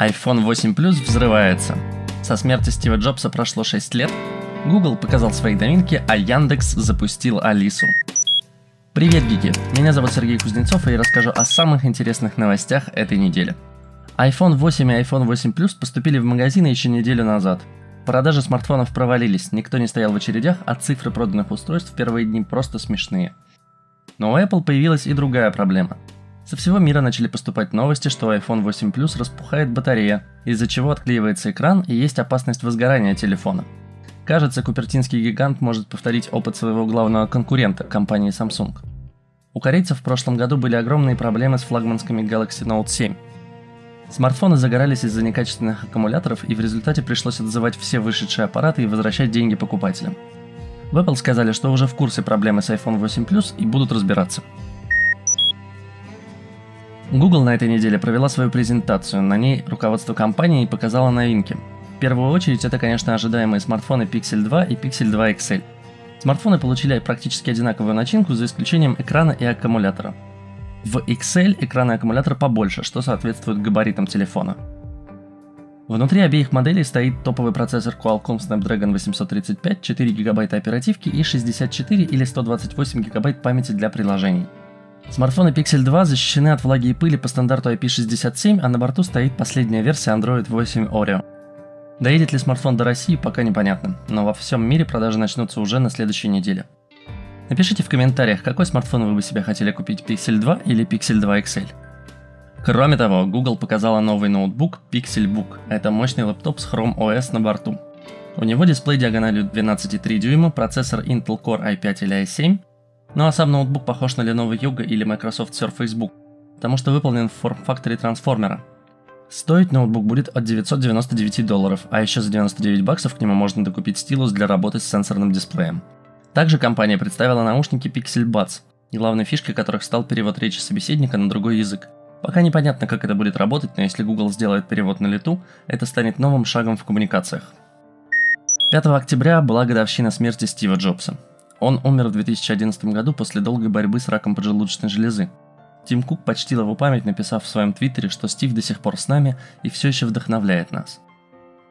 iPhone 8 Plus взрывается. Со смерти Стива Джобса прошло 6 лет, Google показал свои новинки, а Яндекс запустил Алису. Привет, гики! Меня зовут Сергей Кузнецов, и я расскажу о самых интересных новостях этой недели. iPhone 8 и iPhone 8 Plus поступили в магазины еще неделю назад. Продажи смартфонов провалились, никто не стоял в очередях, а цифры проданных устройств в первые дни просто смешные. Но у Apple появилась и другая проблема – со всего мира начали поступать новости, что у iPhone 8 Plus распухает батарея, из-за чего отклеивается экран и есть опасность возгорания телефона. Кажется, купертинский гигант может повторить опыт своего главного конкурента, компании Samsung. У корейцев в прошлом году были огромные проблемы с флагманскими Galaxy Note 7. Смартфоны загорались из-за некачественных аккумуляторов, и в результате пришлось отзывать все вышедшие аппараты и возвращать деньги покупателям. В Apple сказали, что уже в курсе проблемы с iPhone 8 Plus и будут разбираться. Google на этой неделе провела свою презентацию. На ней руководство компании показало новинки. В первую очередь это, конечно, ожидаемые смартфоны Pixel 2 и Pixel 2 XL. Смартфоны получили практически одинаковую начинку, за исключением экрана и аккумулятора. В XL экран и аккумулятор побольше, что соответствует габаритам телефона. Внутри обеих моделей стоит топовый процессор Qualcomm Snapdragon 835, 4 ГБ оперативки и 64 или 128 ГБ памяти для приложений – Смартфоны Pixel 2 защищены от влаги и пыли по стандарту IP67, а на борту стоит последняя версия Android 8 Oreo. Доедет ли смартфон до России, пока непонятно, но во всем мире продажи начнутся уже на следующей неделе. Напишите в комментариях, какой смартфон вы бы себе хотели купить, Pixel 2 или Pixel 2 XL. Кроме того, Google показала новый ноутбук Pixelbook. Это мощный лэптоп с Chrome OS на борту. У него дисплей диагональю 12,3 дюйма, процессор Intel Core i5 или i7, ну а сам ноутбук похож на Lenovo Yoga или Microsoft Surface Book, потому что выполнен в форм-факторе трансформера. Стоить ноутбук будет от 999 долларов, а еще за 99 баксов к нему можно докупить стилус для работы с сенсорным дисплеем. Также компания представила наушники Pixel Buds, главной фишкой которых стал перевод речи собеседника на другой язык. Пока непонятно, как это будет работать, но если Google сделает перевод на лету, это станет новым шагом в коммуникациях. 5 октября была годовщина смерти Стива Джобса. Он умер в 2011 году после долгой борьбы с раком поджелудочной железы. Тим Кук почтил его память, написав в своем твиттере, что Стив до сих пор с нами и все еще вдохновляет нас.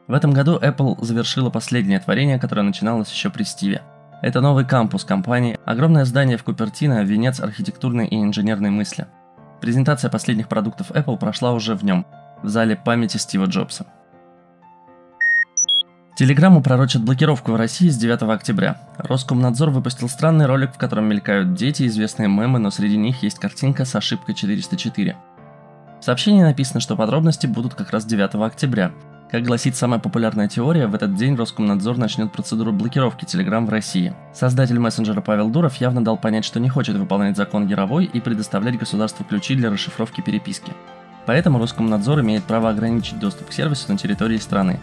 В этом году Apple завершила последнее творение, которое начиналось еще при Стиве. Это новый кампус компании, огромное здание в Купертино, венец архитектурной и инженерной мысли. Презентация последних продуктов Apple прошла уже в нем, в зале памяти Стива Джобса. Телеграмму пророчат блокировку в России с 9 октября. Роскомнадзор выпустил странный ролик, в котором мелькают дети, известные мемы, но среди них есть картинка с ошибкой 404. В сообщении написано, что подробности будут как раз 9 октября. Как гласит самая популярная теория, в этот день Роскомнадзор начнет процедуру блокировки Telegram в России. Создатель мессенджера Павел Дуров явно дал понять, что не хочет выполнять закон Яровой и предоставлять государству ключи для расшифровки переписки. Поэтому Роскомнадзор имеет право ограничить доступ к сервису на территории страны.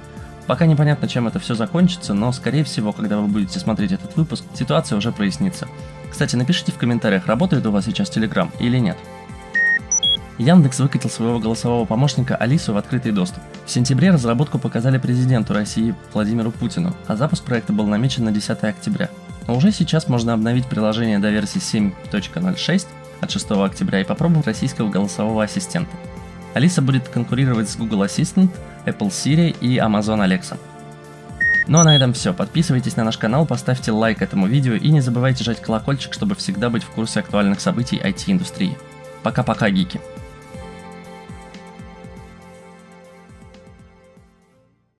Пока непонятно, чем это все закончится, но, скорее всего, когда вы будете смотреть этот выпуск, ситуация уже прояснится. Кстати, напишите в комментариях, работает у вас сейчас Telegram или нет. Яндекс выкатил своего голосового помощника Алису в открытый доступ. В сентябре разработку показали президенту России Владимиру Путину, а запуск проекта был намечен на 10 октября. Но уже сейчас можно обновить приложение до версии 7.06 от 6 октября и попробовать российского голосового ассистента. Алиса будет конкурировать с Google Assistant, Apple Siri и Amazon Alexa. Ну а на этом все. Подписывайтесь на наш канал, поставьте лайк этому видео и не забывайте жать колокольчик, чтобы всегда быть в курсе актуальных событий IT-индустрии. Пока-пока, гики!